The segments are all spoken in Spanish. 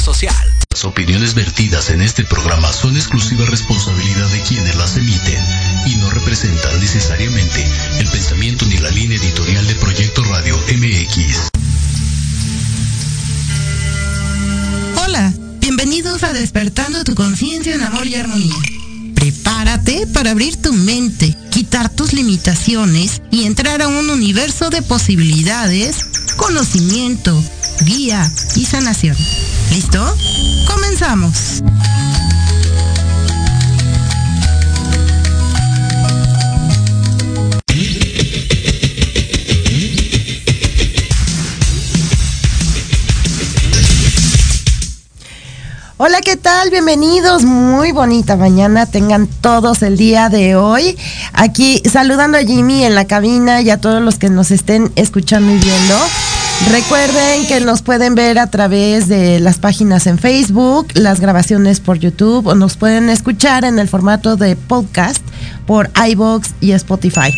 social. Las opiniones vertidas en este programa son exclusiva responsabilidad de quienes las emiten y no representan necesariamente el pensamiento ni la línea editorial de Proyecto Radio MX. Hola, bienvenidos a Despertando tu conciencia en amor y armonía. Prepárate para abrir tu mente, quitar tus limitaciones y entrar a un universo de posibilidades, conocimiento, guía y sanación. ¿Listo? Comenzamos. Hola, ¿qué tal? Bienvenidos. Muy bonita mañana tengan todos el día de hoy. Aquí saludando a Jimmy en la cabina y a todos los que nos estén escuchando y viendo. Recuerden que nos pueden ver a través de las páginas en Facebook, las grabaciones por YouTube o nos pueden escuchar en el formato de podcast por iBox y Spotify.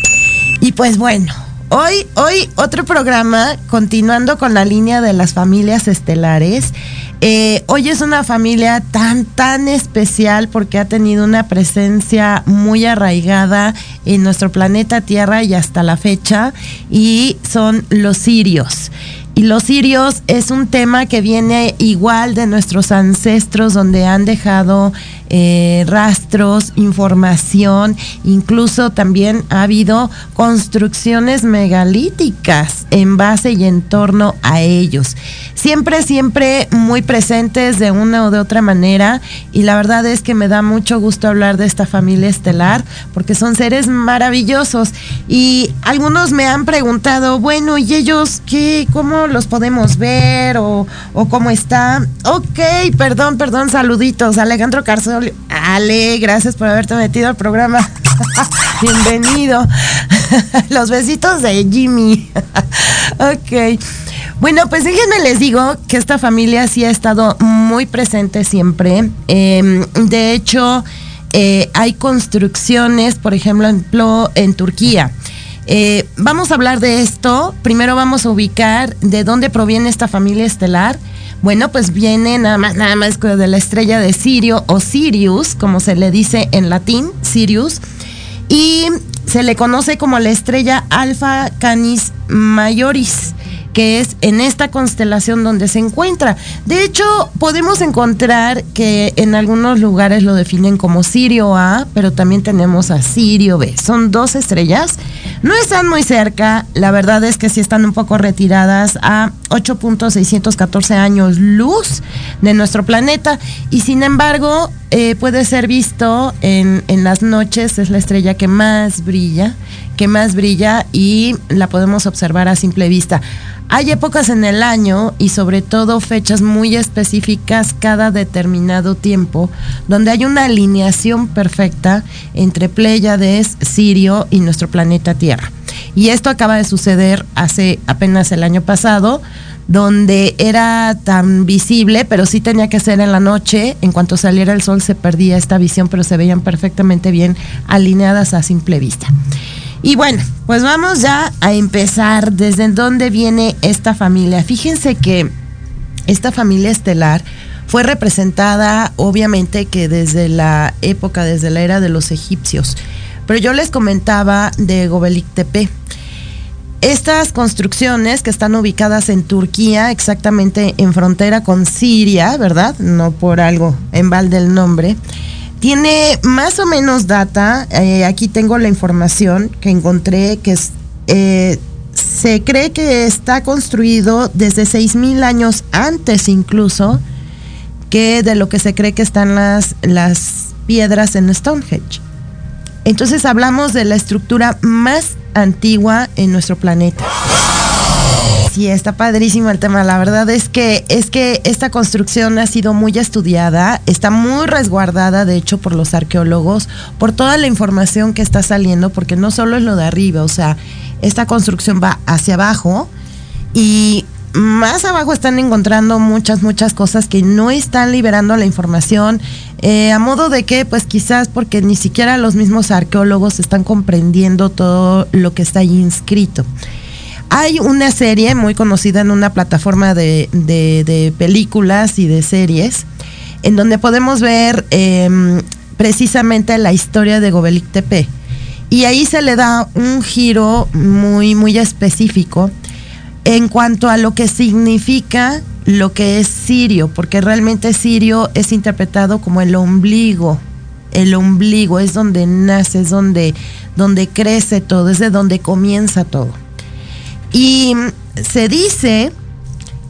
Y pues bueno, hoy, hoy otro programa continuando con la línea de las familias estelares. Eh, hoy es una familia tan, tan especial porque ha tenido una presencia muy arraigada en nuestro planeta Tierra y hasta la fecha, y son los sirios. Y los sirios es un tema que viene igual de nuestros ancestros, donde han dejado eh, rastros, información, incluso también ha habido construcciones megalíticas en base y en torno a ellos. Siempre, siempre muy presentes de una o de otra manera y la verdad es que me da mucho gusto hablar de esta familia estelar porque son seres maravillosos y algunos me han preguntado, bueno, ¿y ellos qué? ¿Cómo los podemos ver o, cómo está? Ok, perdón, perdón, saluditos, Alejandro Ale, gracias por haberte metido al programa. Bienvenido. Los besitos de Jimmy. ok. Bueno, pues déjenme les digo que esta familia sí ha estado muy presente siempre. Em, de hecho, eh, hay construcciones, por ejemplo, en Turquía. Eh, vamos a hablar de esto. Primero vamos a ubicar de dónde proviene esta familia estelar bueno, pues viene nada más, nada más de la estrella de Sirio o Sirius, como se le dice en latín, Sirius, y se le conoce como la estrella Alpha Canis Majoris que es en esta constelación donde se encuentra. De hecho, podemos encontrar que en algunos lugares lo definen como Sirio A, pero también tenemos a Sirio B. Son dos estrellas. No están muy cerca, la verdad es que sí están un poco retiradas a 8.614 años luz de nuestro planeta y sin embargo eh, puede ser visto en, en las noches, es la estrella que más brilla, que más brilla y la podemos observar a simple vista. Hay épocas en el año y sobre todo fechas muy específicas cada determinado tiempo donde hay una alineación perfecta entre Pléyades, Sirio y nuestro planeta Tierra. Y esto acaba de suceder hace apenas el año pasado donde era tan visible, pero sí tenía que ser en la noche. En cuanto saliera el sol se perdía esta visión, pero se veían perfectamente bien alineadas a simple vista. Y bueno, pues vamos ya a empezar desde dónde viene esta familia. Fíjense que esta familia estelar fue representada obviamente que desde la época, desde la era de los egipcios. Pero yo les comentaba de Gobekli Tepe estas construcciones que están ubicadas en Turquía, exactamente en frontera con Siria, ¿verdad? No por algo en balde el nombre. Tiene más o menos data, eh, aquí tengo la información que encontré, que eh, se cree que está construido desde 6.000 años antes incluso que de lo que se cree que están las, las piedras en Stonehenge. Entonces hablamos de la estructura más antigua en nuestro planeta. Sí, está padrísimo el tema. La verdad es que es que esta construcción ha sido muy estudiada, está muy resguardada, de hecho, por los arqueólogos, por toda la información que está saliendo, porque no solo es lo de arriba, o sea, esta construcción va hacia abajo y más abajo están encontrando muchas, muchas cosas que no están liberando la información, eh, a modo de que, pues quizás porque ni siquiera los mismos arqueólogos están comprendiendo todo lo que está ahí inscrito. Hay una serie muy conocida en una plataforma de, películas y de series, en donde podemos ver em, precisamente la historia de Gobelik Tepe. Y ahí se le da un giro muy, muy específico en cuanto a lo que significa lo que es Sirio, porque realmente Sirio es interpretado como el ombligo. El ombligo es donde nace, es donde, donde crece todo, es de donde comienza todo. Y se dice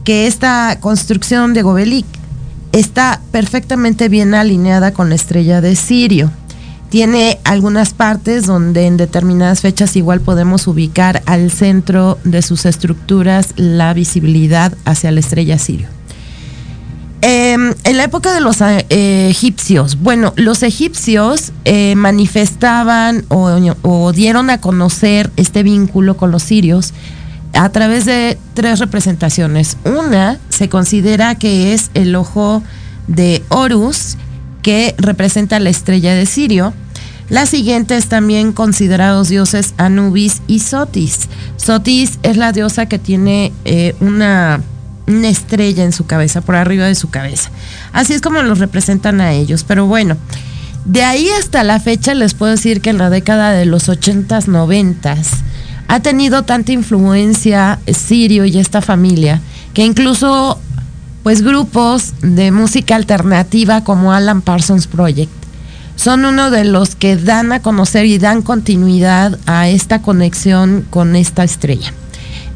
que esta construcción de Gobelik está perfectamente bien alineada con la estrella de Sirio. Tiene algunas partes donde en determinadas fechas igual podemos ubicar al centro de sus estructuras la visibilidad hacia la estrella Sirio. Em, en la época de los eh, egipcios, bueno, los egipcios eh, manifestaban o, dieron a conocer este vínculo con los sirios a través de tres representaciones. Una se considera que es el ojo de Horus, que representa la estrella de Sirio. La siguiente es también considerados dioses Anubis y Sotis. Sotis es la diosa que tiene eh, una, una estrella en su cabeza, por arriba de su cabeza. Así es como los representan a ellos. Pero bueno, de ahí hasta la fecha les puedo decir que en la década de los 80s, 90s, ha tenido tanta influencia Sirio y esta familia que incluso pues grupos de música alternativa como Alan Parsons Project son uno de los que dan a conocer y dan continuidad a esta conexión con esta estrella.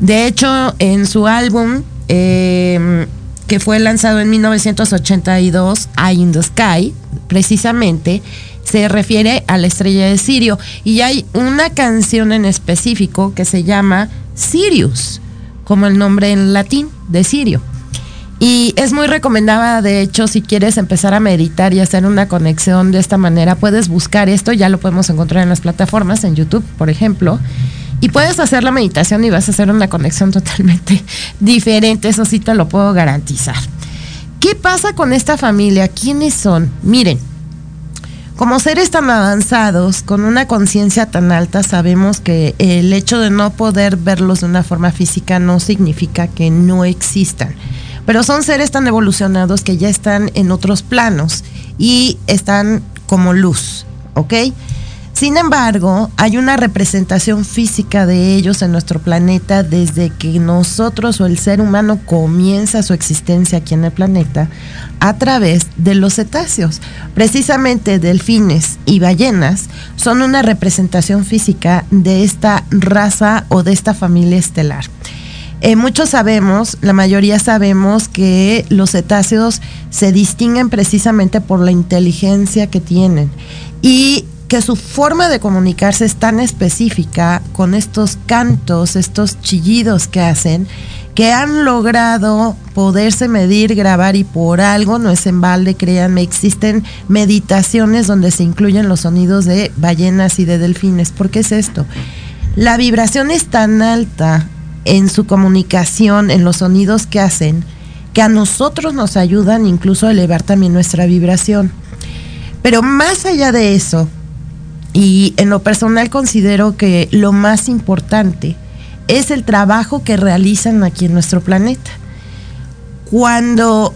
De hecho, en su álbum, em, que fue lanzado en 1982, Eye in the Sky, precisamente, se refiere a la estrella de Sirio. Y hay una canción en específico que se llama Sirius, como el nombre en latín de Sirio. Y es muy recomendada, de hecho, si quieres empezar a meditar y hacer una conexión de esta manera, puedes buscar esto, ya lo podemos encontrar en las plataformas, en YouTube, por ejemplo, y puedes hacer la meditación y vas a hacer una conexión totalmente diferente, eso sí te lo puedo garantizar. ¿Qué pasa con esta familia? ¿Quiénes son? Miren, como seres tan avanzados, con una conciencia tan alta, sabemos que el hecho de no poder verlos de una forma física no significa que no existan pero son seres tan evolucionados que ya están en otros planos y están como luz, ¿ok? Sin embargo, hay una representación física de ellos en nuestro planeta desde que nosotros o el ser humano comienza su existencia aquí en el planeta a través de los cetáceos. Precisamente delfines y ballenas son una representación física de esta raza o de esta familia estelar. Eh, muchos sabemos, la mayoría sabemos que los cetáceos se distinguen precisamente por la inteligencia que tienen y que su forma de comunicarse es tan específica con estos cantos, estos chillidos que hacen, que han logrado poderse medir, grabar y por algo, no es en balde, créanme, existen meditaciones donde se incluyen los sonidos de ballenas y de delfines. ¿Por qué es esto? La vibración es tan alta en su comunicación, en los sonidos que hacen, que a nosotros nos ayudan incluso a elevar también nuestra vibración. Pero más allá de eso, y en lo personal considero que lo más importante es el trabajo que realizan aquí en nuestro planeta. Cuando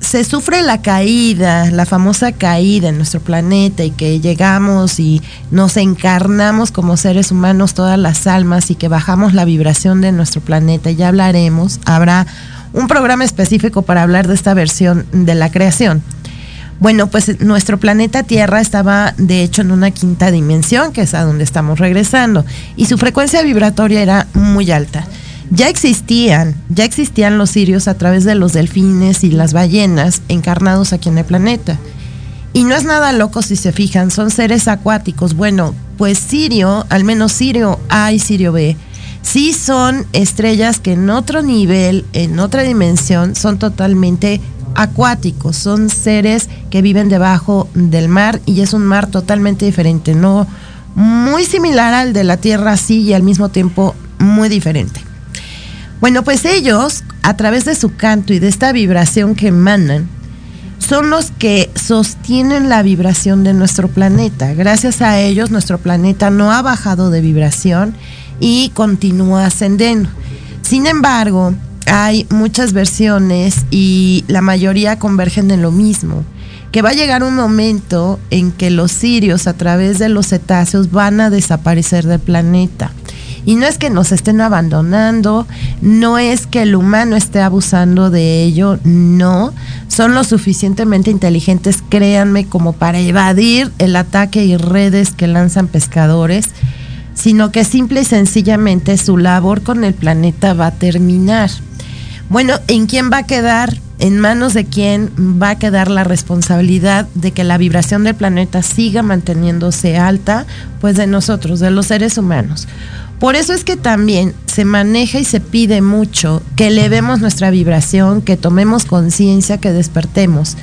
se sufre la caída, la famosa caída en nuestro planeta y que llegamos y nos encarnamos como seres humanos todas las almas y que bajamos la vibración de nuestro planeta, ya hablaremos, habrá un programa específico para hablar de esta versión de la creación. Bueno, pues nuestro planeta Tierra estaba de hecho en una quinta dimensión, que es a donde estamos regresando, y su frecuencia vibratoria era muy alta ya existían, ya existían los sirios a través de los delfines y las ballenas encarnados aquí en el planeta. Y no es nada loco si se fijan, son seres acuáticos. Bueno, pues Sirio, al menos Sirio A y Sirio B, sí son estrellas que en otro nivel, en otra dimensión, son totalmente acuáticos, son seres que viven debajo del mar y es un mar totalmente diferente, no muy similar al de la Tierra sí y al mismo tiempo muy diferente. Bueno, pues ellos, a través de su canto y de esta vibración que emanan, son los que sostienen la vibración de nuestro planeta. Gracias a ellos, nuestro planeta no ha bajado de vibración y continúa ascendiendo. Sin embargo, hay muchas versiones y la mayoría convergen en lo mismo, que va a llegar un momento en que los sirios a través de los cetáceos van a desaparecer del planeta. Y no es que nos estén abandonando, no es que el humano esté abusando de ello, no. Son lo suficientemente inteligentes, créanme, como para evadir el ataque y redes que lanzan pescadores, sino que simple y sencillamente su labor con el planeta va a terminar. Bueno, ¿en quién va a quedar? ¿En manos de quién va a quedar la responsabilidad de que la vibración del planeta siga manteniéndose alta? Pues de nosotros, de los seres humanos. Por eso es que también se maneja y se pide mucho que elevemos nuestra vibración, que tomemos conciencia, que despertemos,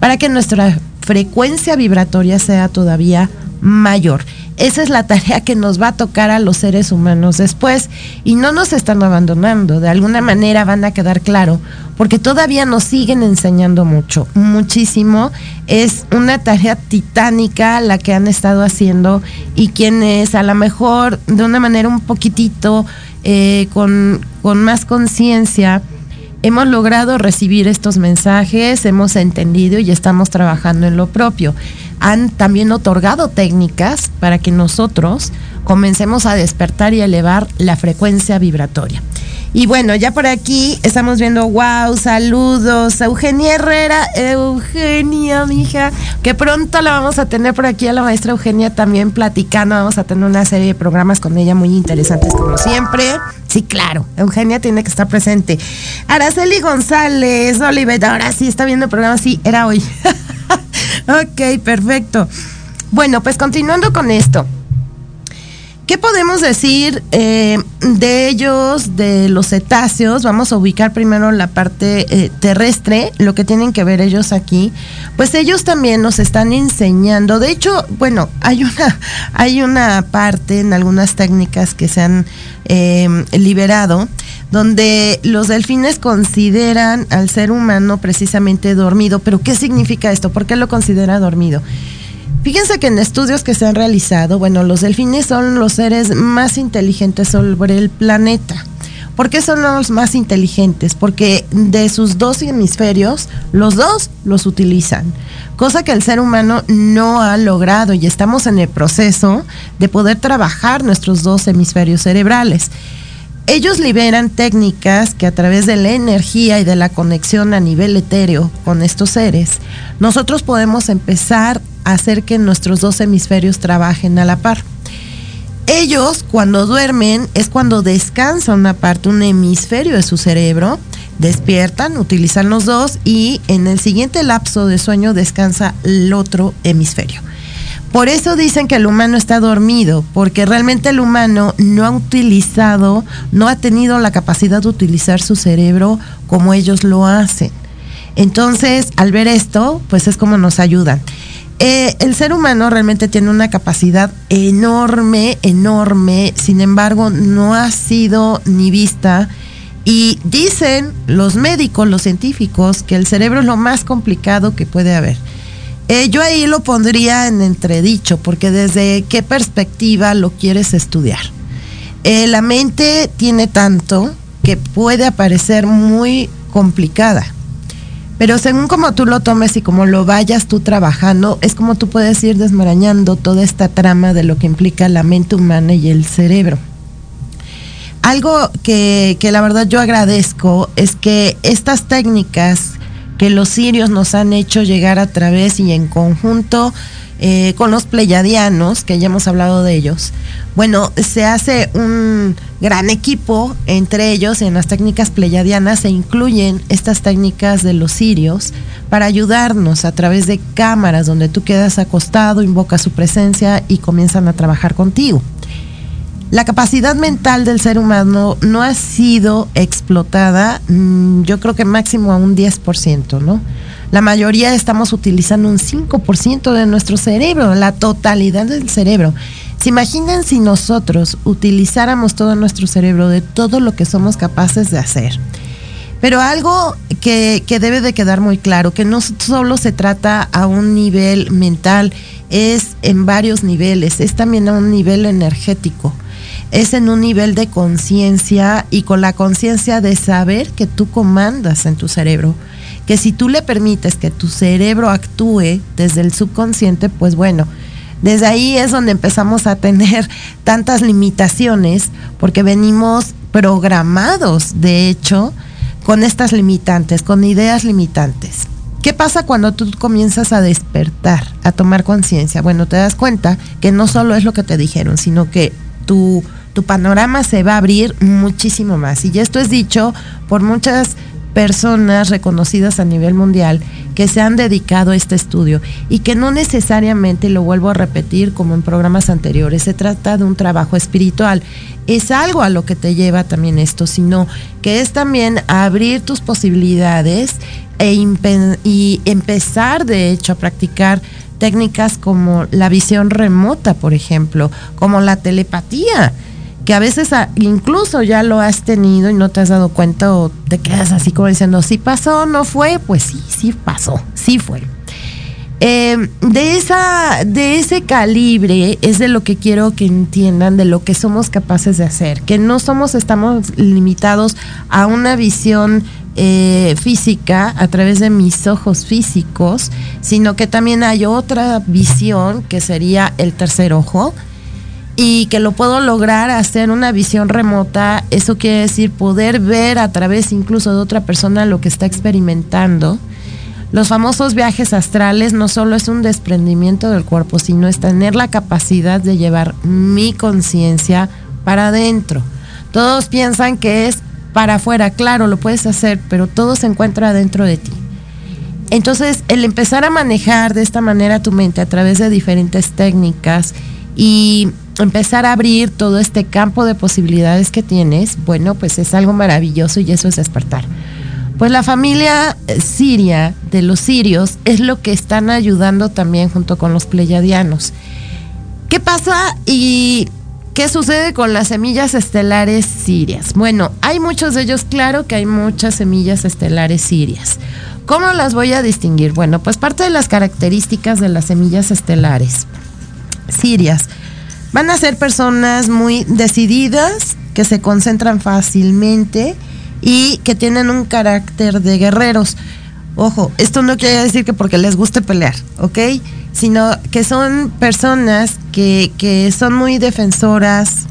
para que nuestra frecuencia vibratoria sea todavía mayor. Esa es la tarea que nos va a tocar a los seres humanos después y no nos están abandonando, de alguna manera van a quedar claro, porque todavía nos siguen enseñando mucho, muchísimo. Es una tarea titánica la que han estado haciendo y quienes a lo mejor de una manera un poquitito eh, con, con más conciencia, hemos logrado recibir estos mensajes, hemos entendido y estamos trabajando en lo propio. Han también otorgado técnicas para que nosotros comencemos a despertar y elevar la frecuencia vibratoria. Y bueno, ya por aquí estamos viendo, wow, saludos Eugenia Herrera, Eugenia, mija, que pronto la vamos a tener por aquí a la maestra Eugenia también platicando, vamos a tener una serie de programas con ella muy interesantes como siempre. Sí, claro, Eugenia tiene que estar presente. Araceli González, Oliver, ahora sí está viendo el programa, sí, era hoy. ok, perfecto. Bueno, pues continuando con esto. ¿Qué podemos decir eh, de ellos, de los cetáceos? Vamos a ubicar primero la parte eh, terrestre, lo que tienen que ver ellos aquí. Pues ellos también nos están enseñando. De hecho, bueno, hay una, hay una parte en algunas técnicas que se han eh, liberado donde los delfines consideran al ser humano precisamente dormido. Pero ¿qué significa esto? ¿Por qué lo considera dormido? Fíjense que en estudios que se han realizado, bueno, los delfines son los seres más inteligentes sobre el planeta. ¿Por qué son los más inteligentes? Porque de sus dos hemisferios, los dos los utilizan, cosa que el ser humano no ha logrado y estamos en el proceso de poder trabajar nuestros dos hemisferios cerebrales. Ellos liberan técnicas que a través de la energía y de la conexión a nivel etéreo con estos seres, nosotros podemos empezar hacer que nuestros dos hemisferios trabajen a la par. Ellos cuando duermen es cuando descansa una parte, un hemisferio de su cerebro, despiertan, utilizan los dos y en el siguiente lapso de sueño descansa el otro hemisferio. Por eso dicen que el humano está dormido, porque realmente el humano no ha utilizado, no ha tenido la capacidad de utilizar su cerebro como ellos lo hacen. Entonces, al ver esto, pues es como nos ayudan. Eh, el ser humano realmente tiene una capacidad enorme, enorme, sin embargo no ha sido ni vista. Y dicen los médicos, los científicos, que el cerebro es lo más complicado que puede haber. Eh, yo ahí lo pondría en entredicho, porque desde qué perspectiva lo quieres estudiar. Eh, la mente tiene tanto que puede aparecer muy complicada. Pero según como tú lo tomes y como lo vayas tú trabajando, es como tú puedes ir desmarañando toda esta trama de lo que implica la mente humana y el cerebro. Algo que, que la verdad yo agradezco es que estas técnicas que los sirios nos han hecho llegar a través y en conjunto eh, con los pleyadianos, que ya hemos hablado de ellos, bueno, se hace un gran equipo entre ellos en las técnicas pleyadianas se incluyen estas técnicas de los sirios para ayudarnos a través de cámaras donde tú quedas acostado, invocas su presencia y comienzan a trabajar contigo. La capacidad mental del ser humano no ha sido explotada, mm, yo creo que máximo a un 10%, ¿no? La mayoría estamos utilizando un 5% de nuestro cerebro, la totalidad del cerebro. ¿Se imaginan si nosotros utilizáramos todo nuestro cerebro de todo lo que somos capaces de hacer? Pero algo que, que, debe de quedar muy claro, que no solo se trata a un nivel mental, es en varios niveles, es también a un nivel energético. Es en un nivel de conciencia y con la conciencia de saber que tú comandas en tu cerebro. Que si tú le permites que tu cerebro actúe desde el subconsciente, pues bueno, desde ahí es donde empezamos a tener tantas limitaciones, porque venimos programados, de hecho, con estas limitantes, con ideas limitantes. ¿Qué pasa cuando tú comienzas a despertar, a tomar conciencia? Bueno, te das cuenta que no solo es lo que te dijeron, sino que tu, tu panorama se va a abrir muchísimo más. Y esto es dicho por muchas personas reconocidas a nivel mundial que se han dedicado a este estudio y que no necesariamente, lo vuelvo a repetir como en programas anteriores, se trata de un trabajo espiritual. Es algo a lo que te lleva también esto, sino que es también abrir tus posibilidades e y empezar de hecho a practicar técnicas como la visión remota, por ejemplo, como la telepatía que a veces incluso ya lo has tenido y no te has dado cuenta o te quedas así como diciendo, si pasó, no fue, pues sí, sí pasó, sí fue. Em, de, esa, de ese calibre es de lo que quiero que entiendan, de lo que somos capaces de hacer, que no somos, estamos limitados a una visión eh, física a través de mis ojos físicos, sino que también hay otra visión que sería el tercer ojo, y que lo puedo lograr hacer una visión remota, eso quiere decir poder ver a través incluso de otra persona lo que está experimentando. Los famosos viajes astrales no solo es un desprendimiento del cuerpo, sino es tener la capacidad de llevar mi conciencia para adentro. Todos piensan que es para afuera, claro, lo puedes hacer, pero todo se encuentra dentro de ti. Entonces, el empezar a manejar de esta manera tu mente a través de diferentes técnicas y empezar a abrir todo este campo de posibilidades que tienes, bueno, pues es algo maravilloso y eso es despertar. Pues la familia eh, siria de los sirios es lo que están ayudando también junto con los pleyadianos. ¿Qué pasa y qué sucede con las semillas estelares sirias? Bueno, hay muchos de ellos, claro que hay muchas semillas estelares sirias. ¿Cómo las voy a distinguir? Bueno, pues parte de las características de las semillas estelares sirias Van a ser personas muy decididas, que se concentran fácilmente y que tienen un carácter de guerreros. Ojo, esto no quiere decir que porque les guste pelear, ¿ok? Sino que son personas que, son muy defensoras,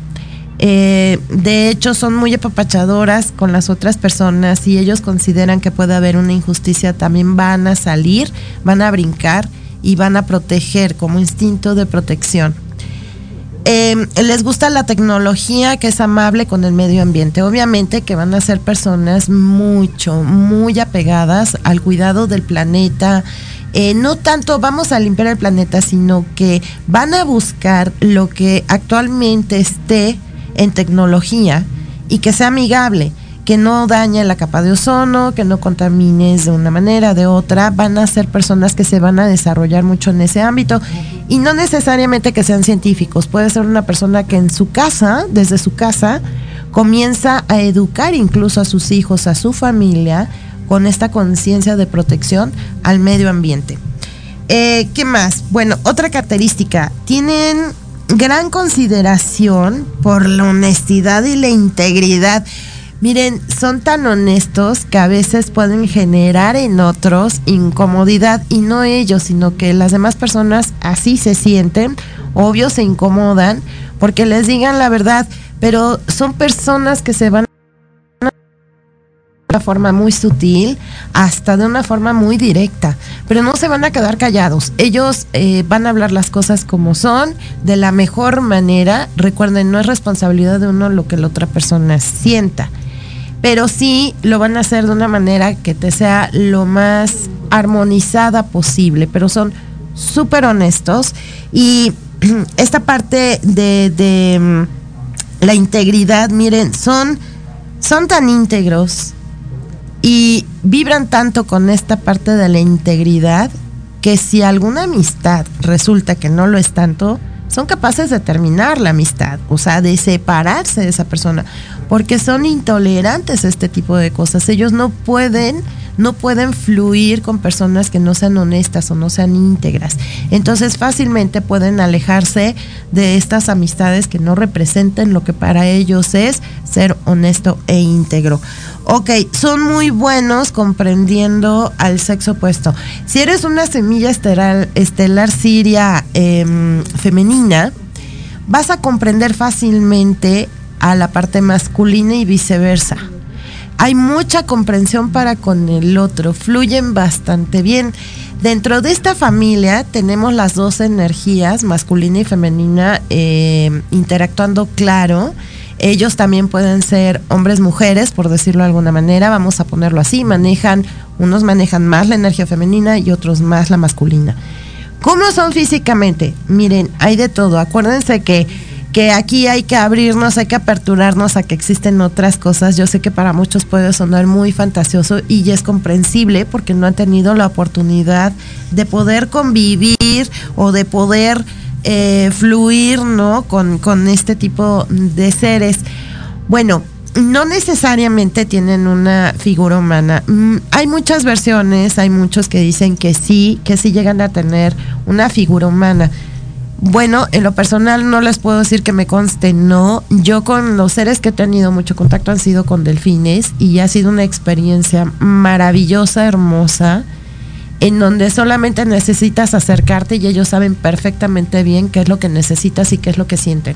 eh, de hecho son muy apapachadoras con las otras personas y ellos consideran que puede haber una injusticia, también van a salir, van a brincar y van a proteger como instinto de protección. Em, les gusta la tecnología que es amable con el medio ambiente. Obviamente que van a ser personas mucho, muy apegadas al cuidado del planeta. Eh, no tanto vamos a limpiar el planeta, sino que van a buscar lo que actualmente esté en tecnología y que sea amigable que no dañe la capa de ozono, que no contamines de una manera, de otra, van a ser personas que se van a desarrollar mucho en ese ámbito y no necesariamente que sean científicos, puede ser una persona que en su casa, desde su casa, comienza a educar incluso a sus hijos, a su familia, con esta conciencia de protección al medio ambiente. Eh, ¿Qué más? Bueno, otra característica, tienen gran consideración por la honestidad y la integridad. Miren, son tan honestos que a veces pueden generar en otros incomodidad y no ellos, sino que las demás personas así se sienten, obvio se incomodan porque les digan la verdad, pero son personas que se van de una forma muy sutil hasta de una forma muy directa, pero no se van a quedar callados. Ellos eh, van a hablar las cosas como son, de la mejor manera. Recuerden, no es responsabilidad de uno lo que la otra persona sienta pero sí lo van a hacer de una manera que te sea lo más armonizada posible, pero son súper honestos. Y esta parte de, mm, la integridad, miren, son, son tan íntegros y vibran tanto con esta parte de la integridad que si alguna amistad resulta que no lo es tanto, son capaces de terminar la amistad, o sea, de separarse de esa persona, porque son intolerantes a este tipo de cosas. Ellos no pueden no pueden fluir con personas que no sean honestas o no sean íntegras. Entonces fácilmente pueden alejarse de estas amistades que no representen lo que para ellos es ser honesto e íntegro. Ok, son muy buenos comprendiendo al sexo opuesto. Si eres una semilla estelar, estelar siria em, femenina, vas a comprender fácilmente a la parte masculina y viceversa. Hay mucha comprensión para con el otro, fluyen bastante bien. Dentro de esta familia tenemos las dos energías, masculina y femenina, em, interactuando claro ellos también pueden ser hombres, mujeres, por decirlo de alguna manera, vamos a ponerlo así, manejan, unos manejan más la energía femenina y otros más la masculina. ¿Cómo son físicamente? Miren, hay de todo. Acuérdense que, que aquí hay que abrirnos, hay que aperturarnos a que existen otras cosas. Yo sé que para muchos puede sonar muy fantasioso y es comprensible porque no han tenido la oportunidad de poder convivir o de poder eh, fluir, ¿no? Con, con este tipo de seres. Bueno, no necesariamente tienen una figura humana. Mm, hay muchas versiones, hay muchos que dicen que sí, que sí llegan a tener una figura humana. Bueno, en lo personal no les puedo decir que me conste, no. Yo con los seres que he tenido mucho contacto han sido con delfines y ha sido una experiencia maravillosa, hermosa en donde solamente necesitas acercarte y ellos saben perfectamente bien qué es lo que necesitas y qué es lo que sienten.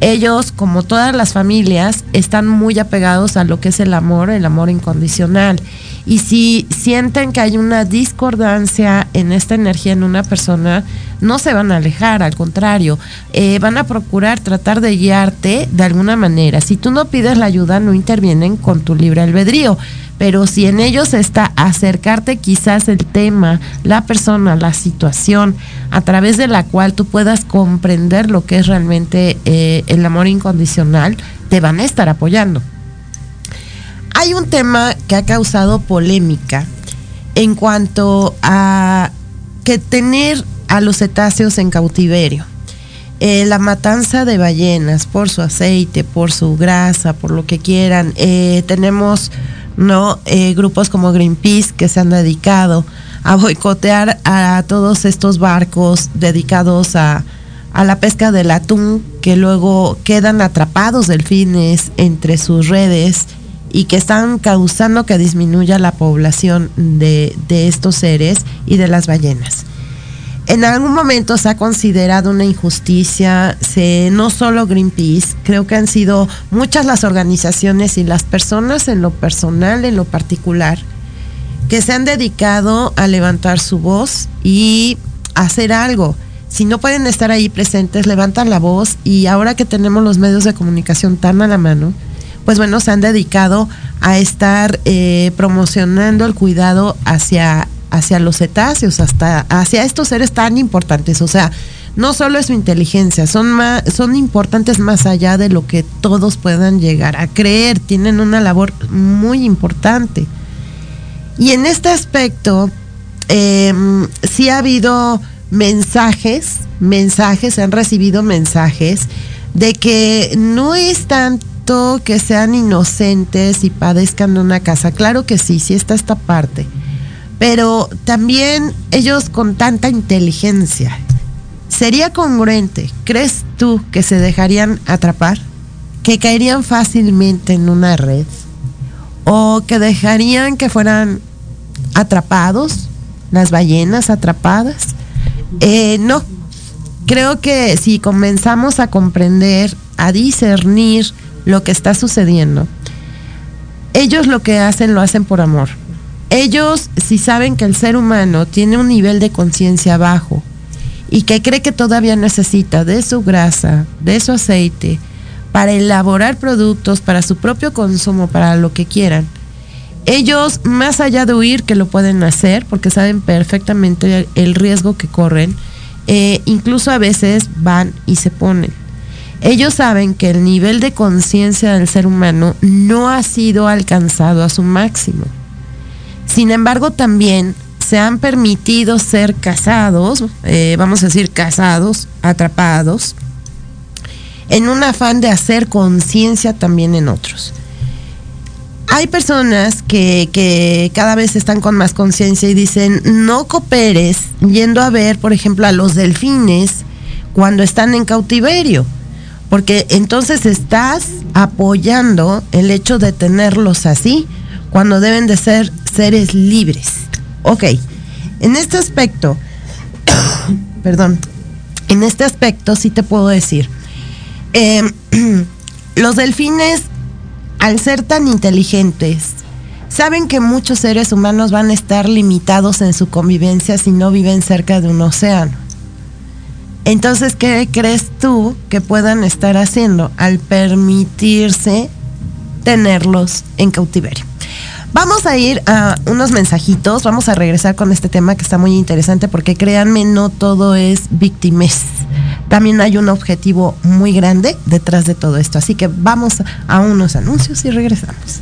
Ellos, como todas las familias, están muy apegados a lo que es el amor, el amor incondicional. Y si sienten que hay una discordancia en esta energía en una persona, no se van a alejar, al contrario, eh, van a procurar tratar de guiarte de alguna manera. Si tú no pides la ayuda, no intervienen con tu libre albedrío pero si en ellos está acercarte quizás el tema, la persona, la situación, a través de la cual tú puedas comprender lo que es realmente eh, el amor incondicional, te van a estar apoyando. Hay un tema que ha causado polémica en cuanto a que tener a los cetáceos en cautiverio. Eh, la matanza de ballenas por su aceite, por su grasa, por lo que quieran. Eh, tenemos ¿no? Eh, grupos como Greenpeace que se han dedicado a boicotear a todos estos barcos dedicados a, a la pesca del atún, que luego quedan atrapados delfines entre sus redes y que están causando que disminuya la población de, de estos seres y de las ballenas en algún momento se ha considerado una injusticia, se, no solo Greenpeace, creo que han sido muchas las organizaciones y las personas en lo personal, en lo particular, que se han dedicado a levantar su voz y hacer algo. Si no pueden estar ahí presentes, levantan la voz y ahora que tenemos los medios de comunicación tan a la mano, pues bueno, se han dedicado a estar eh, promocionando el cuidado hacia hacia los cetáceos, hasta hacia estos seres tan importantes. O sea, no solo es su inteligencia, son, más, son importantes más allá de lo que todos puedan llegar a creer, tienen una labor muy importante. Y en este aspecto, eh, sí ha habido mensajes, mensajes, han recibido mensajes de que no es tanto que sean inocentes y padezcan de una casa. Claro que sí, sí está esta parte pero también ellos con tanta inteligencia, ¿sería congruente? ¿Crees tú que se dejarían atrapar? ¿Que caerían fácilmente en una red? ¿O que dejarían que fueran atrapados? ¿Las ballenas atrapadas? Eh, no. Creo que si comenzamos a comprender, a discernir lo que está sucediendo, ellos lo que hacen lo hacen por amor ellos, si saben que el ser humano tiene un nivel de conciencia bajo y que cree que todavía necesita de su grasa, de su aceite, para elaborar productos para su propio consumo, para lo que quieran, ellos, más allá de huir, que lo pueden hacer, porque saben perfectamente el riesgo que corren, eh, incluso a veces van y se ponen. Ellos saben que el nivel de conciencia del ser humano no ha sido alcanzado a su máximo. Sin embargo, también se han permitido ser casados, eh, vamos a decir casados, atrapados, en un afán de hacer conciencia también en otros. hay personas que, que cada vez están con más conciencia y dicen, no cooperes yendo a ver, por ejemplo, a los delfines cuando están en cautiverio, porque entonces estás apoyando el hecho de tenerlos así, cuando deben de ser seres libres. Ok, en este aspecto, perdón, en este aspecto sí te puedo decir, em, los delfines, al ser tan inteligentes, saben que muchos seres humanos van a estar limitados en su convivencia si no viven cerca de un océano. Entonces, ¿qué crees tú que puedan estar haciendo al permitirse tenerlos en cautiverio? Vamos a ir a unos mensajitos, vamos a regresar con este tema que está muy interesante porque créanme, no todo es víctimas. También hay un objetivo muy grande detrás de todo esto. Así que vamos a unos anuncios y regresamos.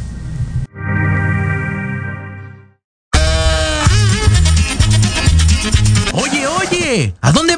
Oye, oye, ¿a dónde.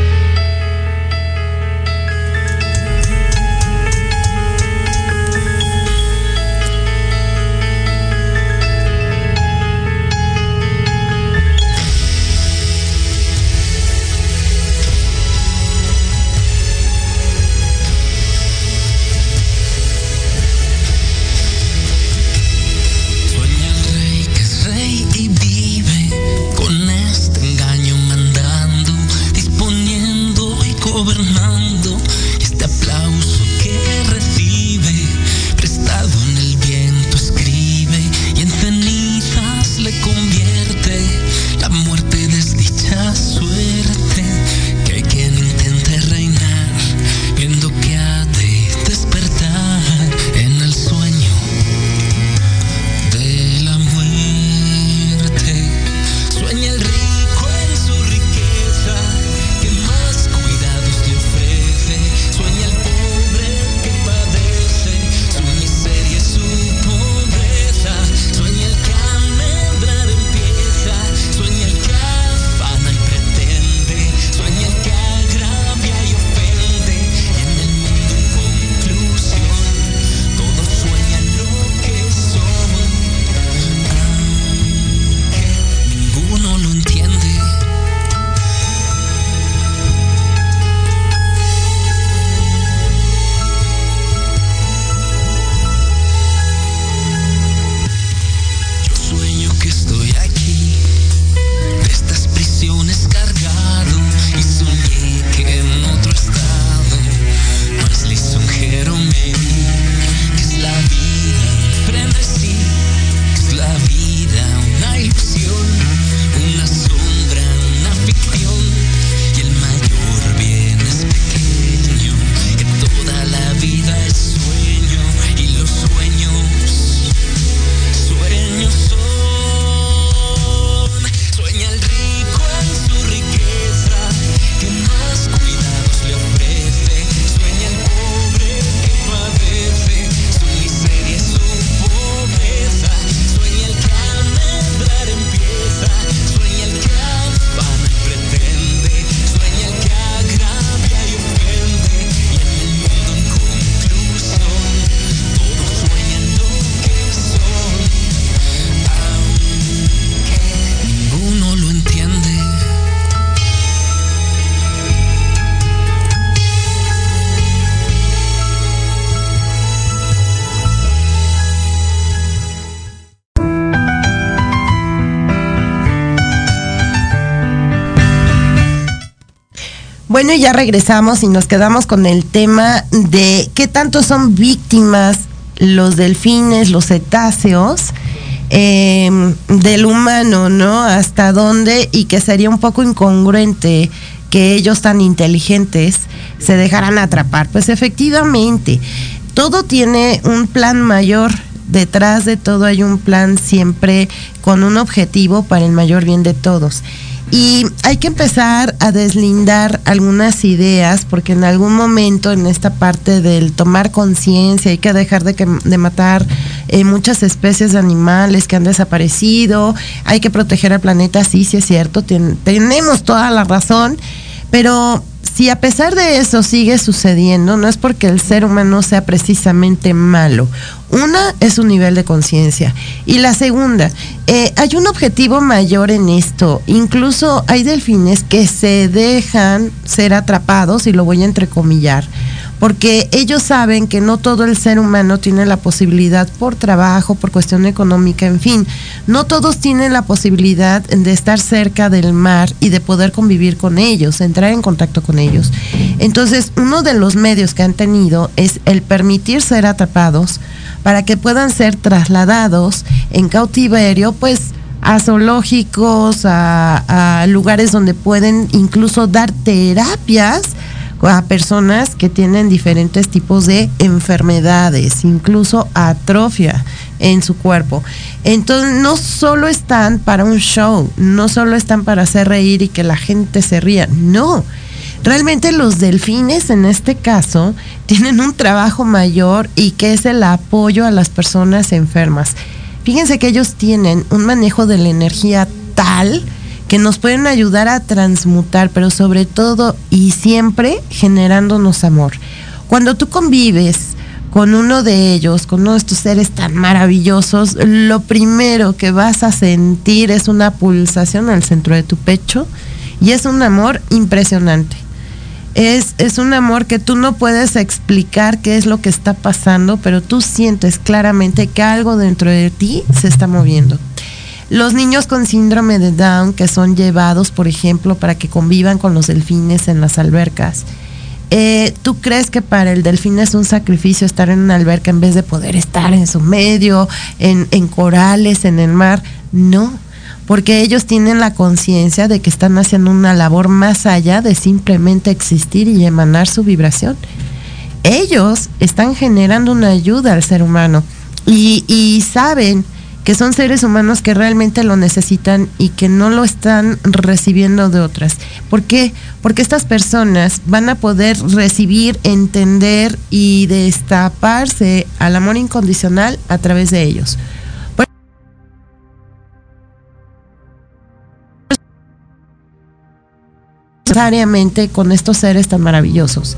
Bueno, ya regresamos y nos quedamos con el tema de qué tanto son víctimas los delfines, los cetáceos, eh, del humano, ¿no? Hasta dónde y que sería un poco incongruente que ellos tan inteligentes se dejaran atrapar. Pues efectivamente, todo tiene un plan mayor. Detrás de todo hay un plan siempre con un objetivo para el mayor bien de todos. Y hay que empezar a deslindar algunas ideas, porque en algún momento en esta parte del tomar conciencia hay que dejar de, que, de matar eh, muchas especies de animales que han desaparecido, hay que proteger al planeta, sí, sí es cierto, tenemos toda la razón, pero si a pesar de eso sigue sucediendo, no es porque el ser humano sea precisamente malo. Una es un nivel de conciencia. Y la segunda, eh, hay un objetivo mayor en esto. Incluso hay delfines que se dejan ser atrapados, y lo voy a entrecomillar, porque ellos saben que no todo el ser humano tiene la posibilidad por trabajo, por cuestión económica, en fin, no todos tienen la posibilidad de estar cerca del mar y de poder convivir con ellos, entrar en contacto con ellos. Entonces, uno de los medios que han tenido es el permitir ser atrapados para que puedan ser trasladados en cautiverio, pues a zoológicos, a, a lugares donde pueden incluso dar terapias a personas que tienen diferentes tipos de enfermedades, incluso atrofia en su cuerpo. Entonces, no solo están para un show, no solo están para hacer reír y que la gente se ría, no. Realmente los delfines en este caso tienen un trabajo mayor y que es el apoyo a las personas enfermas. Fíjense que ellos tienen un manejo de la energía tal que nos pueden ayudar a transmutar, pero sobre todo y siempre generándonos amor. Cuando tú convives con uno de ellos, con uno de estos seres tan maravillosos, lo primero que vas a sentir es una pulsación al centro de tu pecho y es un amor impresionante. Es, es, un amor que tú no puedes explicar qué es lo que está pasando, pero tú sientes claramente que algo dentro de ti se está moviendo. Los niños con síndrome de Down que son llevados, por ejemplo, para que convivan con los delfines en las albercas. Eh, ¿Tú crees que para el delfín es un sacrificio estar en una alberca en vez de poder estar en su medio, en, corales, en el mar? No, porque ellos tienen la conciencia de que están haciendo una labor más allá de simplemente existir y emanar su vibración. Ellos están generando una ayuda al ser humano y saben que son seres humanos que realmente lo necesitan y que no lo están recibiendo de otras. ¿Por qué? Porque estas personas van a poder recibir, entender y destaparse al amor incondicional a través de ellos. necesariamente con estos seres tan maravillosos.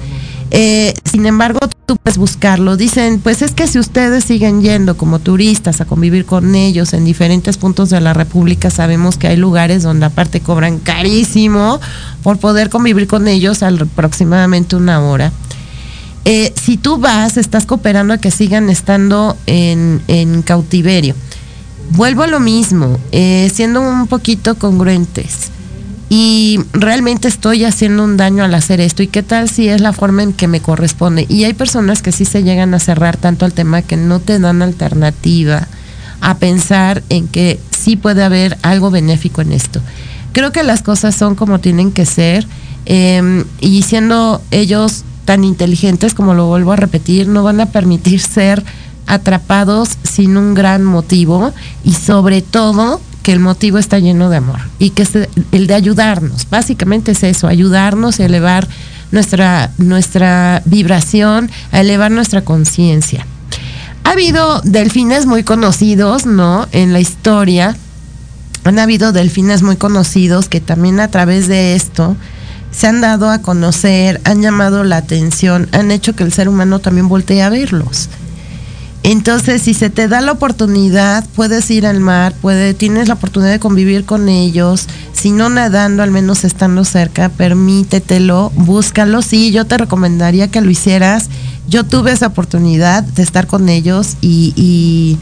Eh, sin embargo, tú puedes buscarlo. Dicen, pues es que si ustedes siguen yendo como turistas a convivir con ellos en diferentes puntos de la República, sabemos que hay lugares donde aparte cobran carísimo por poder convivir con ellos aproximadamente una hora. Eh, si tú vas, estás cooperando a que sigan estando en, cautiverio. Vuelvo a lo mismo, eh, siendo un poquito congruentes y realmente estoy haciendo un daño al hacer esto y qué tal si es la forma en que me corresponde. Y hay personas que sí se llegan a cerrar tanto al tema que no te dan alternativa a pensar en que sí puede haber algo benéfico en esto. Creo que las cosas son como tienen que ser em, y siendo ellos tan inteligentes como lo vuelvo a repetir, no van a permitir ser atrapados sin un gran motivo y sobre todo que el motivo está lleno de amor y que es el de ayudarnos. Básicamente es eso, ayudarnos a elevar nuestra, nuestra vibración, a elevar nuestra conciencia. Ha habido delfines muy conocidos, ¿no? En la historia. Han habido delfines muy conocidos que también a través de esto se han dado a conocer, han llamado la atención, han hecho que el ser humano también voltee a verlos. Entonces, si se te da la oportunidad, puedes ir al mar, puede, tienes la oportunidad de convivir con ellos, si no nadando, al menos estando cerca, permítetelo, búscalo. Sí, yo te recomendaría que lo hicieras. Yo tuve esa oportunidad de estar con ellos y, y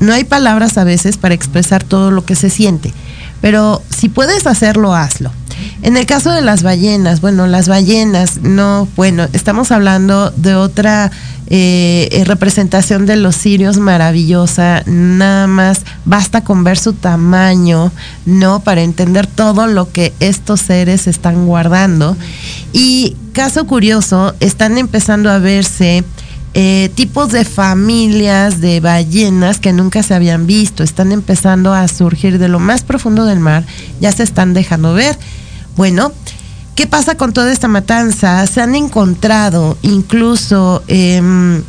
no hay palabras a veces para expresar todo lo que se siente, pero si puedes hacerlo, hazlo. En el caso de las ballenas, bueno, las ballenas, no, bueno, estamos hablando de otra eh, eh, representación de los sirios maravillosa, nada más basta con ver su tamaño, ¿no? Para entender todo lo que estos seres están guardando. Y caso curioso, están empezando a verse eh, tipos de familias de ballenas que nunca se habían visto. Están empezando a surgir de lo más profundo del mar, ya se están dejando ver. Bueno, ¿qué pasa con toda esta matanza? Se han encontrado incluso em,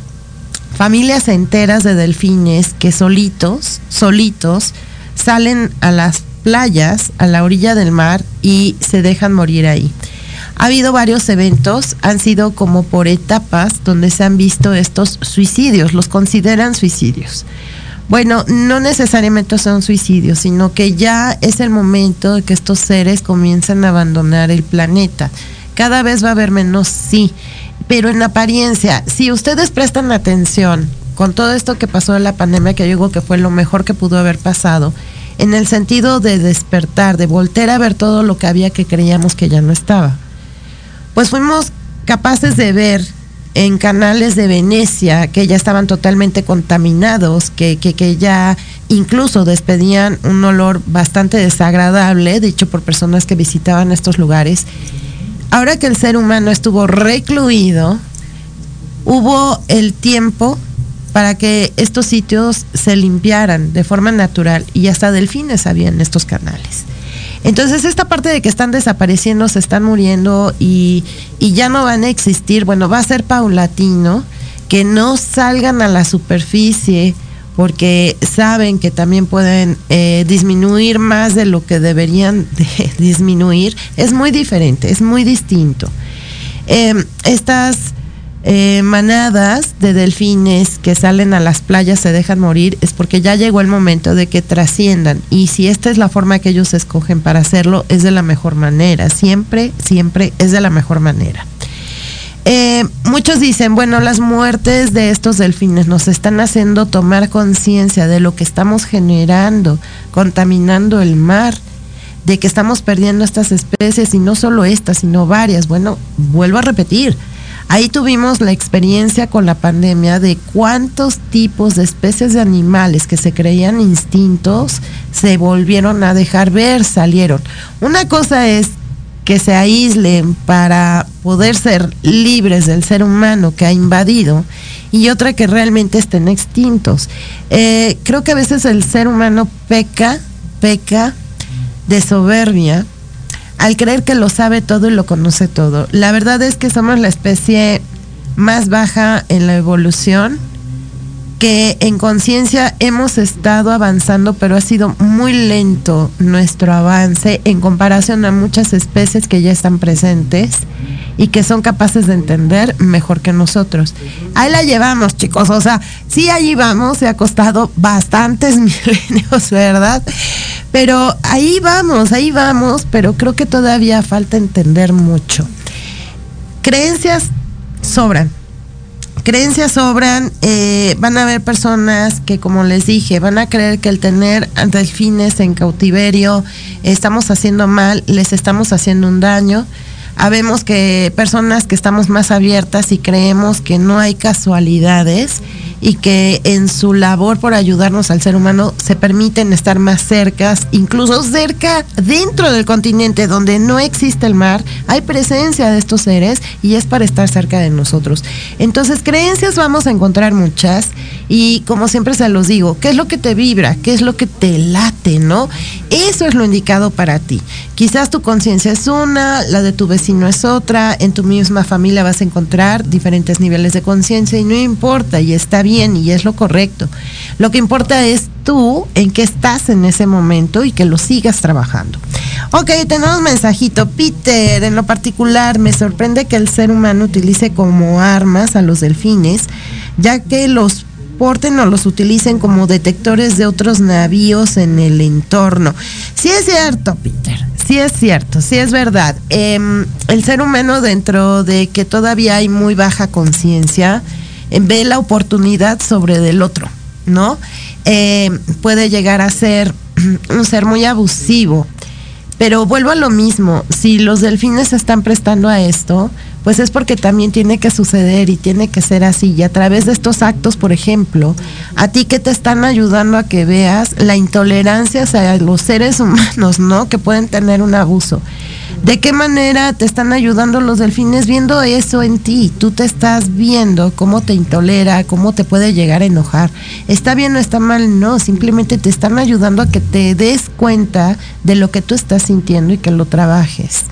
familias enteras de delfines que solitos, solitos, salen a las playas, a la orilla del mar y se dejan morir ahí. Ha habido varios eventos, han sido como por etapas donde se han visto estos suicidios, los consideran suicidios. Bueno, no necesariamente son suicidios, sino que ya es el momento de que estos seres comiencen a abandonar el planeta. Cada vez va a haber menos, sí, pero en apariencia, si ustedes prestan atención con todo esto que pasó en la pandemia, que yo digo que fue lo mejor que pudo haber pasado, en el sentido de despertar, de volver a ver todo lo que había que creíamos que ya no estaba. Pues fuimos capaces de ver en canales de Venecia que ya estaban totalmente contaminados, que, que, ya incluso despedían un olor bastante desagradable, dicho por personas que visitaban estos lugares. Ahora que el ser humano estuvo recluido, hubo el tiempo para que estos sitios se limpiaran de forma natural y hasta delfines había en estos canales. Entonces esta parte de que están desapareciendo, se están muriendo y, ya no van a existir, bueno, va a ser paulatino, que no salgan a la superficie porque saben que también pueden eh, disminuir más de lo que deberían disminuir, es muy diferente, es muy distinto. Em, estas eh, manadas de delfines que salen a las playas se dejan morir es porque ya llegó el momento de que trasciendan y si esta es la forma que ellos escogen para hacerlo es de la mejor manera, siempre, siempre es de la mejor manera. Eh, muchos dicen, bueno, las muertes de estos delfines nos están haciendo tomar conciencia de lo que estamos generando, contaminando el mar, de que estamos perdiendo estas especies y no solo estas, sino varias. Bueno, vuelvo a repetir, Ahí tuvimos la experiencia con la pandemia de cuántos tipos de especies de animales que se creían instintos se volvieron a dejar ver, salieron. Una cosa es que se aíslen para poder ser libres del ser humano que ha invadido y otra que realmente estén extintos. Eh, creo que a veces el ser humano peca, peca de soberbia al creer que lo sabe todo y lo conoce todo. La verdad es que somos la especie más baja en la evolución, que en conciencia hemos estado avanzando, pero ha sido muy lento nuestro avance en comparación a muchas especies que ya están presentes y que son capaces de entender mejor que nosotros. Ahí la llevamos, chicos. O sea, sí, allí vamos, se ha costado bastantes milenios, ¿verdad? Pero ahí vamos, ahí vamos, pero creo que todavía falta entender mucho. Creencias sobran. Creencias sobran, eh, van a haber personas que, como les dije, van a creer que el tener delfines en cautiverio estamos haciendo mal, les estamos haciendo un daño. Habemos que personas que estamos más abiertas y creemos que no hay casualidades y que en su labor por ayudarnos al ser humano se permiten estar más cerca, incluso cerca dentro del continente donde no existe el mar, hay presencia de estos seres y es para estar cerca de nosotros. Entonces, creencias vamos a encontrar muchas y como siempre se los digo, ¿qué es lo que te vibra? ¿Qué es lo que te late, no? Eso es lo indicado para ti. Quizás tu conciencia es una, la de tu vecino es otra, en tu misma familia vas a encontrar diferentes niveles de conciencia y no importa y está bien y es lo correcto. Lo que importa es tú en qué estás en ese momento y que lo sigas trabajando. Ok, tenemos mensajito. Peter, en lo particular, me sorprende que el ser humano utilice como armas a los delfines, ya que los porten o los utilicen como detectores de otros navíos en el entorno. Sí es cierto, Peter, sí es cierto, sí es verdad. Em, el ser humano dentro de que todavía hay muy baja conciencia, ve la oportunidad sobre del otro, ¿no? Eh, puede llegar a ser un ser muy abusivo. Pero vuelvo a lo mismo, si los delfines se están prestando a esto, pues es porque también tiene que suceder y tiene que ser así. Y a través de estos actos, por ejemplo, a ti que te están ayudando a que veas la intolerancia hacia los seres humanos, ¿no? Que pueden tener un abuso. ¿De qué manera te están ayudando los delfines viendo eso en ti? Tú te estás viendo cómo te intolera, cómo te puede llegar a enojar. ¿Está bien o está mal? No, simplemente te están ayudando a que te des cuenta de lo que tú estás sintiendo y que lo trabajes.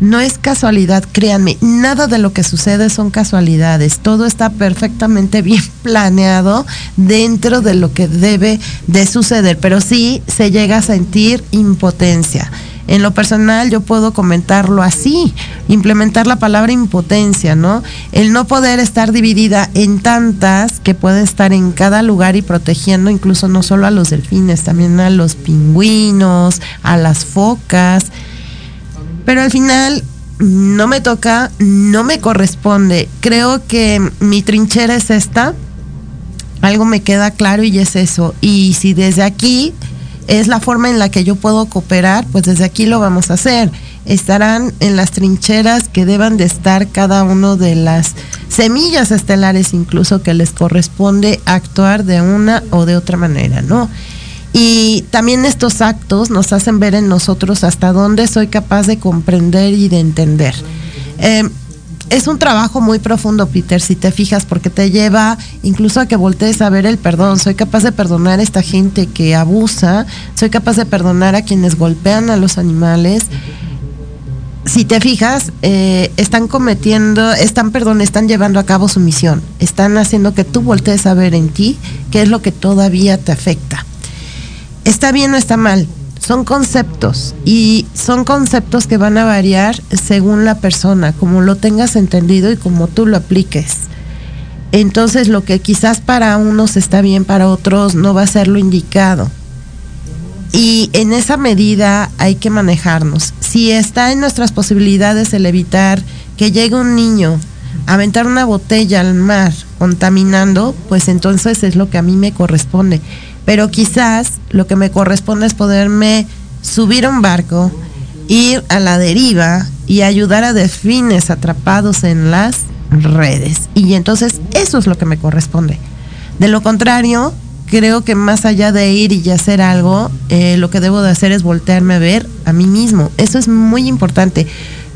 No es casualidad, créanme, nada de lo que sucede son casualidades. Todo está perfectamente bien planeado dentro de lo que debe de suceder, pero sí se llega a sentir impotencia. En lo personal yo puedo comentarlo así, implementar la palabra impotencia, ¿no? El no poder estar dividida en tantas que pueden estar en cada lugar y protegiendo incluso no solo a los delfines, también a los pingüinos, a las focas. Pero al final no me toca, no me corresponde. Creo que mi trinchera es esta. Algo me queda claro y es eso. Y si desde aquí es la forma en la que yo puedo cooperar, pues desde aquí lo vamos a hacer. Estarán en las trincheras que deban de estar cada uno de las semillas estelares incluso que les corresponde actuar de una o de otra manera, ¿no? Y también estos actos nos hacen ver en nosotros hasta dónde soy capaz de comprender y de entender. Eh, es un trabajo muy profundo, Peter, si te fijas, porque te lleva incluso a que voltees a ver el perdón. Soy capaz de perdonar a esta gente que abusa, soy capaz de perdonar a quienes golpean a los animales. Si te fijas, eh, están cometiendo, están, perdón, están llevando a cabo su misión. Están haciendo que tú voltees a ver en ti qué es lo que todavía te afecta. Está bien o está mal, son conceptos y son conceptos que van a variar según la persona, como lo tengas entendido y como tú lo apliques. Entonces lo que quizás para unos está bien, para otros no va a ser lo indicado. Y en esa medida hay que manejarnos. Si está en nuestras posibilidades el evitar que llegue un niño a aventar una botella al mar contaminando, pues entonces es lo que a mí me corresponde pero quizás lo que me corresponde es poderme subir a un barco, ir a la deriva y ayudar a delfines atrapados en las redes. Y entonces eso es lo que me corresponde. De lo contrario, creo que más allá de ir y hacer algo, eh, lo que debo de hacer es voltearme a ver a mí mismo. Eso es muy importante.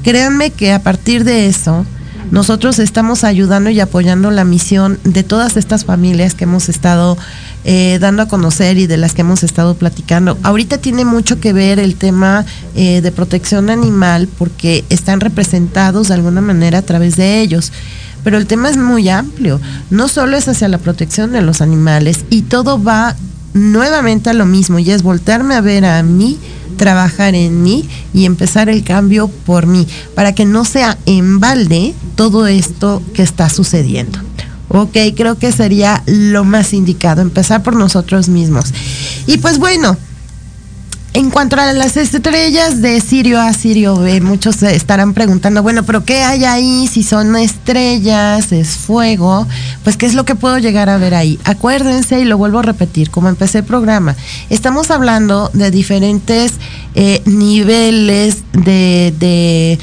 Créanme que a partir de eso, nosotros estamos ayudando y apoyando la misión de todas estas familias que hemos estado eh, dando a conocer y de las que hemos estado platicando. Ahorita tiene mucho que ver el tema eh, de protección animal porque están representados de alguna manera a través de ellos. Pero el tema es muy amplio. No solo es hacia la protección de los animales y todo va nuevamente a lo mismo y es voltearme a ver a mí trabajar en mí y empezar el cambio por mí, para que no sea en balde todo esto que está sucediendo. Ok, creo que sería lo más indicado, empezar por nosotros mismos. Y pues bueno, en cuanto a las estrellas de Sirio A, Sirio B, muchos estarán preguntando, bueno, pero ¿qué hay ahí? Si son estrellas, es fuego, pues ¿qué es lo que puedo llegar a ver ahí? Acuérdense, y lo vuelvo a repetir, como empecé el programa, estamos hablando de diferentes eh, niveles de, de,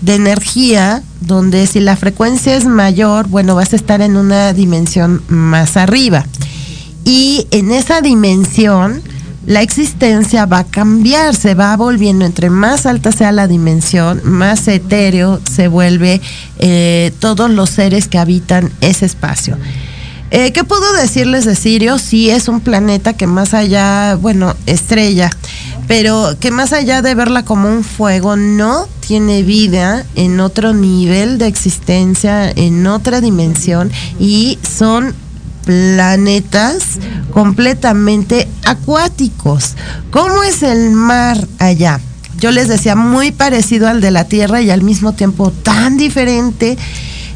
de energía, donde si la frecuencia es mayor, bueno, vas a estar en una dimensión más arriba. Y en esa dimensión, la existencia va a cambiar, se va volviendo, entre más alta sea la dimensión, más etéreo se vuelve eh, todos los seres que habitan ese espacio. Eh, ¿Qué puedo decirles de Sirio? Sí, es un planeta que más allá, bueno, estrella, pero que más allá de verla como un fuego, no tiene vida en otro nivel de existencia, en otra dimensión, y son planetas completamente acuáticos. ¿Cómo es el mar allá? Yo les decía, muy parecido al de la Tierra y al mismo tiempo tan diferente.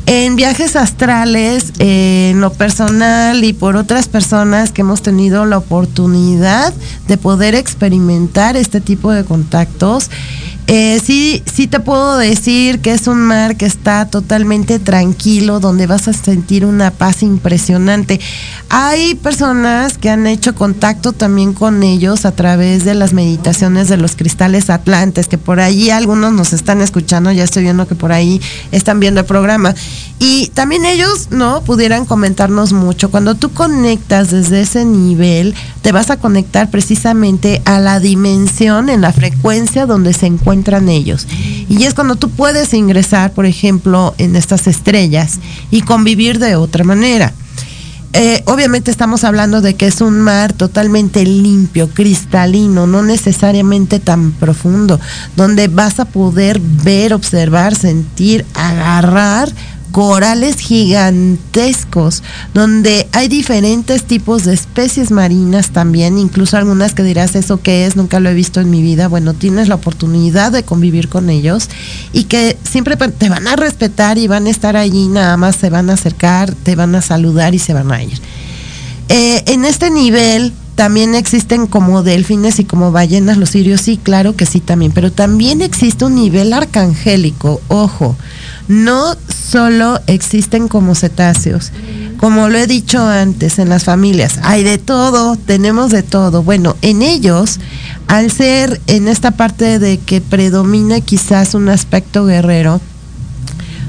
En viajes astrales, en lo personal y por otras personas que hemos tenido la oportunidad de poder experimentar este tipo de contactos, eh, sí, sí te puedo decir que es un mar que está totalmente tranquilo, donde vas a sentir una paz impresionante. Hay personas que han hecho contacto también con ellos a través de las meditaciones de los cristales atlantes, que por ahí algunos nos están escuchando, ya estoy viendo que por ahí están viendo el programa. Y también ellos, ¿no? Pudieran comentarnos mucho. Cuando tú conectas desde ese nivel, te vas a conectar precisamente a la dimensión, en la frecuencia donde se encuentra encuentran ellos. Y es cuando tú puedes ingresar, por ejemplo, en estas estrellas y convivir de otra manera. Eh, obviamente estamos hablando de que es un mar totalmente limpio, cristalino, no necesariamente tan profundo, donde vas a poder ver, observar, sentir, agarrar corales gigantescos, donde hay diferentes tipos de especies marinas también, incluso algunas que dirás, ¿eso qué es? Nunca lo he visto en mi vida. Bueno, tienes la oportunidad de convivir con ellos y que siempre te van a respetar y van a estar allí, nada más se van a acercar, te van a saludar y se van a ir. Eh, en este nivel también existen como delfines y como ballenas los sirios, sí, claro que sí también, pero también existe un nivel arcangélico, ojo, no solo existen como cetáceos, como lo he dicho antes, en las familias hay de todo, tenemos de todo. Bueno, en ellos, al ser en esta parte de que predomina quizás un aspecto guerrero,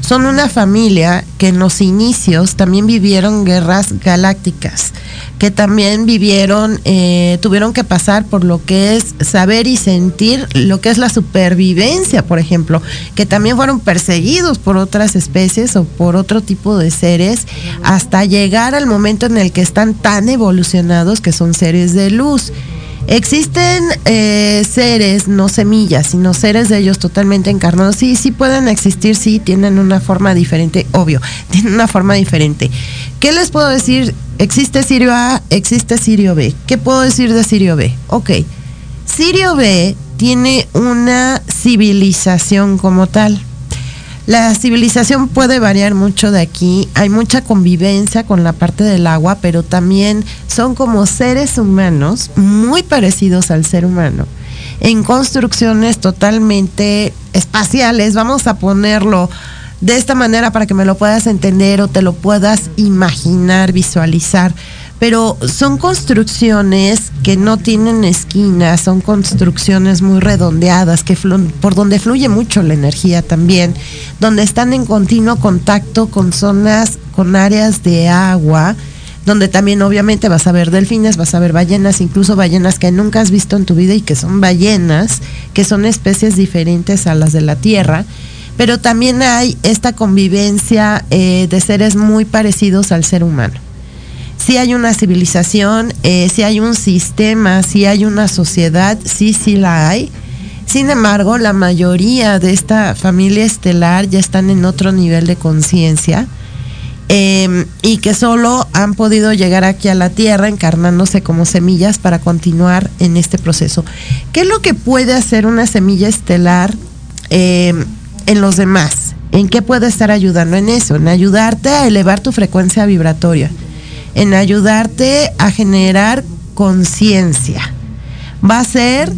son una familia que en los inicios también vivieron guerras galácticas, que también vivieron, eh, tuvieron que pasar por lo que es saber y sentir lo que es la supervivencia, por ejemplo, que también fueron perseguidos por otras especies o por otro tipo de seres, hasta llegar al momento en el que están tan evolucionados que son seres de luz. Existen eh, seres, no semillas, sino seres de ellos totalmente encarnados. Sí, sí pueden existir, sí, tienen una forma diferente, obvio, tienen una forma diferente. ¿Qué les puedo decir? Existe Sirio A, existe Sirio B. ¿Qué puedo decir de Sirio B? Ok, Sirio B tiene una civilización como tal. La civilización puede variar mucho de aquí. Hay mucha convivencia con la parte del agua, pero también son como seres humanos muy parecidos al ser humano en construcciones totalmente espaciales. Vamos a ponerlo de esta manera para que me lo puedas entender o te lo puedas imaginar, visualizar pero son construcciones que no tienen esquinas, son construcciones muy redondeadas, que por donde fluye mucho la energía también, donde están en continuo contacto con zonas, con áreas de agua, donde también obviamente vas a ver delfines, vas a ver ballenas, incluso ballenas que nunca has visto en tu vida y que son ballenas, que son especies diferentes a las de la Tierra. Pero también hay esta convivencia eh, de seres muy parecidos al ser humano si hay una civilización, eh, si hay un sistema, si hay una sociedad, sí, sí la hay. Sin embargo, la mayoría de esta familia estelar ya están en otro nivel de conciencia em, y que solo han podido llegar aquí a la Tierra encarnándose como semillas para continuar en este proceso. ¿Qué es lo que puede hacer una semilla estelar em, en los demás? ¿En qué puede estar ayudando en eso? En ayudarte a elevar tu frecuencia vibratoria en ayudarte a generar conciencia. Va a ser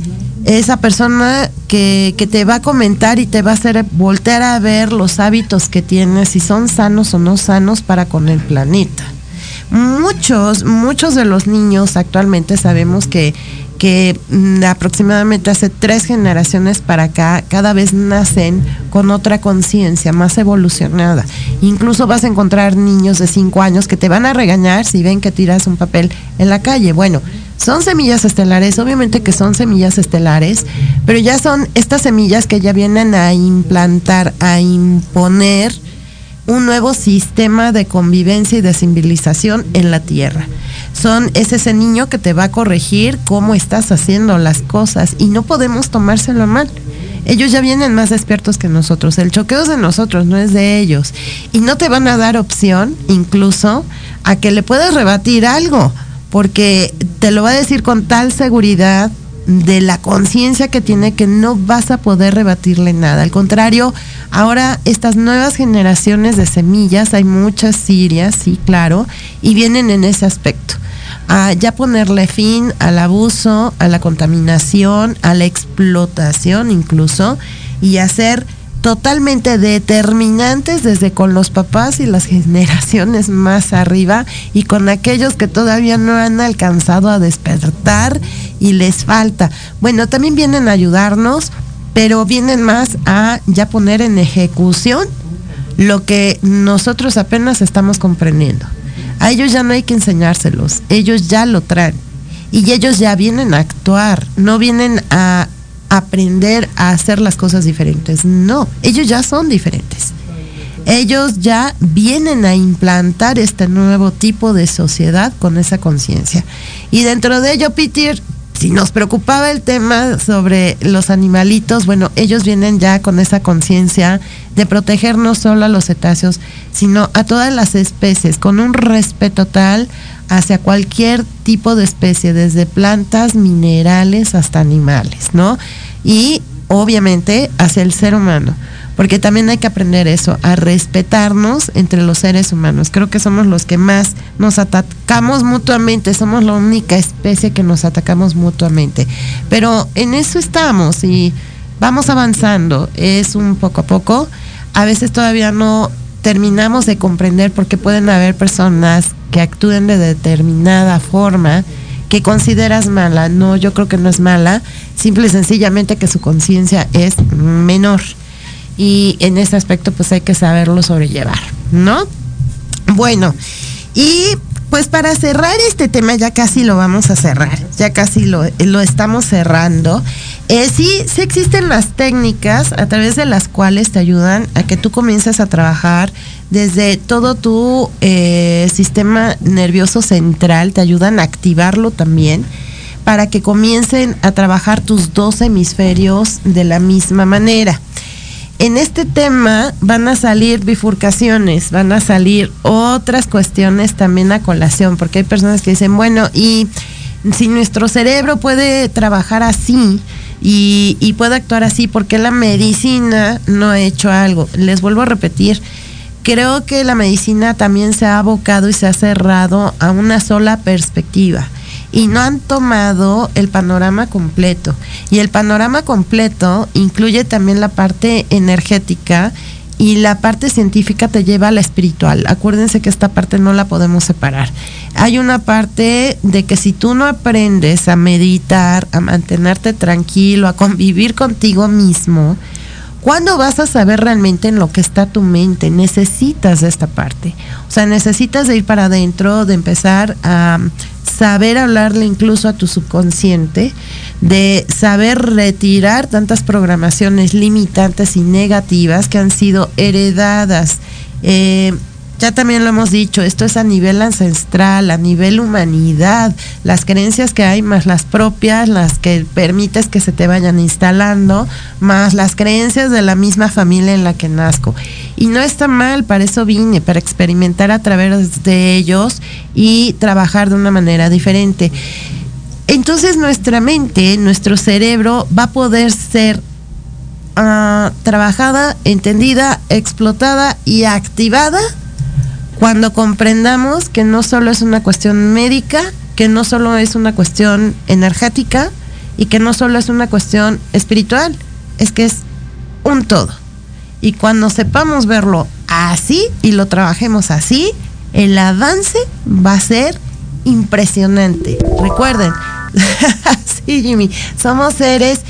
esa persona que, te va a comentar y te va a hacer voltear a ver los hábitos que tienes, si son sanos o no sanos para con el planeta. Muchos, muchos de los niños actualmente sabemos que que mm, aproximadamente hace tres generaciones para acá cada vez nacen con otra conciencia más evolucionada. Incluso vas a encontrar niños de cinco años que te van a regañar si ven que tiras un papel en la calle. Bueno, son semillas estelares, obviamente que son semillas estelares, pero ya son estas semillas que ya vienen a implantar, a imponer un nuevo sistema de convivencia y de civilización en la Tierra son es ese niño que te va a corregir cómo estás haciendo las cosas y no podemos tomárselo mal. Ellos ya vienen más despiertos que nosotros. El choqueo es de nosotros, no es de ellos. Y no te van a dar opción, incluso, a que le puedas rebatir algo, porque te lo va a decir con tal seguridad de la conciencia que tiene que no vas a poder rebatirle nada. Al contrario, ahora estas nuevas generaciones de semillas, hay muchas sirias, sí, claro, y vienen en ese aspecto a ya ponerle fin al abuso, a la contaminación, a la explotación incluso, y a ser totalmente determinantes desde con los papás y las generaciones más arriba y con aquellos que todavía no han alcanzado a despertar y les falta. Bueno, también vienen a ayudarnos, pero vienen más a ya poner en ejecución lo que nosotros apenas estamos comprendiendo. A ellos ya no hay que enseñárselos, ellos ya lo traen. Y ellos ya vienen a actuar, no vienen a aprender a hacer las cosas diferentes. No, ellos ya son diferentes. Ellos ya vienen a implantar este nuevo tipo de sociedad con esa conciencia. Y dentro de ello, Peter, si nos preocupaba el tema sobre los animalitos, bueno, ellos vienen ya con esa conciencia de proteger no solo a los cetáceos, sino a todas las especies, con un respeto tal hacia cualquier tipo de especie, desde plantas, minerales hasta animales, ¿no? Y obviamente hacia el ser humano, porque también hay que aprender eso, a respetarnos entre los seres humanos. Creo que somos los que más nos atacamos mutuamente, somos la única especie que nos atacamos mutuamente. Pero en eso estamos y vamos avanzando, es un poco a poco. A veces todavía no terminamos de comprender por qué pueden haber personas que actúen de determinada forma que consideras mala. No, yo creo que no es mala, simple y sencillamente que su conciencia es menor. Y en ese aspecto pues hay que saberlo sobrellevar, ¿no? Bueno, y pues para cerrar este tema, ya casi lo vamos a cerrar, ya casi lo, lo estamos cerrando. Eh, sí, sí existen las técnicas a través de las cuales te ayudan a que tú comiences a trabajar desde todo tu eh, sistema nervioso central, te ayudan a activarlo también para que comiencen a trabajar tus dos hemisferios de la misma manera. En este tema van a salir bifurcaciones, van a salir otras cuestiones también a colación, porque hay personas que dicen, bueno, y si nuestro cerebro puede trabajar así, y, puede actuar así porque la medicina no ha hecho algo. Les vuelvo a repetir, creo que la medicina también se ha abocado y se ha cerrado a una sola perspectiva y no han tomado el panorama completo. Y el panorama completo incluye también la parte energética y la parte científica te lleva a la espiritual. Acuérdense que esta parte no la podemos separar. Hay una parte de que si tú no aprendes a meditar, a mantenerte tranquilo, a convivir contigo mismo, ¿cuándo vas a saber realmente en lo que está tu mente? Necesitas esta parte. O sea, necesitas de ir para adentro, de empezar a saber hablarle incluso a tu subconsciente, de saber retirar tantas programaciones limitantes y negativas que han sido heredadas. Eh, ya también lo hemos dicho, esto es a nivel ancestral, a nivel humanidad, las creencias que hay más las propias, las que permites que se te vayan instalando, más las creencias de la misma familia en la que nazco. Y no está mal, para eso vine, para experimentar a través de ellos y trabajar de una manera diferente. Entonces nuestra mente, nuestro cerebro va a poder ser uh, trabajada, entendida, explotada y activada cuando comprendamos que no solo es una cuestión médica, que no solo es una cuestión energética y que no solo es una cuestión espiritual, es que es un todo. Y cuando sepamos verlo así y lo trabajemos así, el avance va a ser impresionante. Recuerden, sí Jimmy, somos seres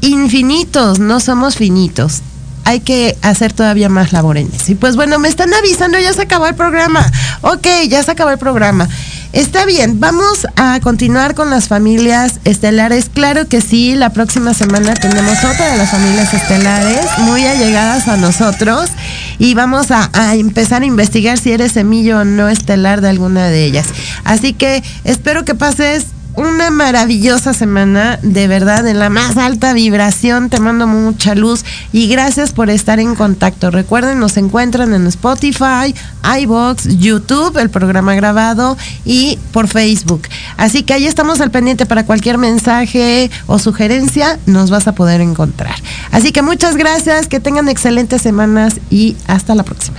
infinitos, no somos finitos hay que hacer todavía más labores. Y pues bueno, me están avisando, ya se acabó el programa. Ok, ya se acabó el programa. Está bien, vamos a continuar con las familias estelares. Claro que sí, la próxima semana tenemos otra de las familias estelares muy allegadas a nosotros y vamos a, a empezar a investigar si eres semillo o no estelar de alguna de ellas. Así que espero que pases una maravillosa semana, de verdad, en la más alta vibración. Te mando mucha luz y gracias por estar en contacto. Recuerden, nos encuentran en Spotify, iBox, YouTube, el programa grabado y por Facebook. Así que ahí estamos al pendiente para cualquier mensaje o sugerencia, nos vas a poder encontrar. Así que muchas gracias, que tengan excelentes semanas y hasta la próxima.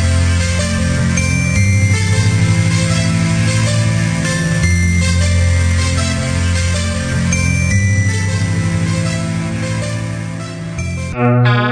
Mm-hmm.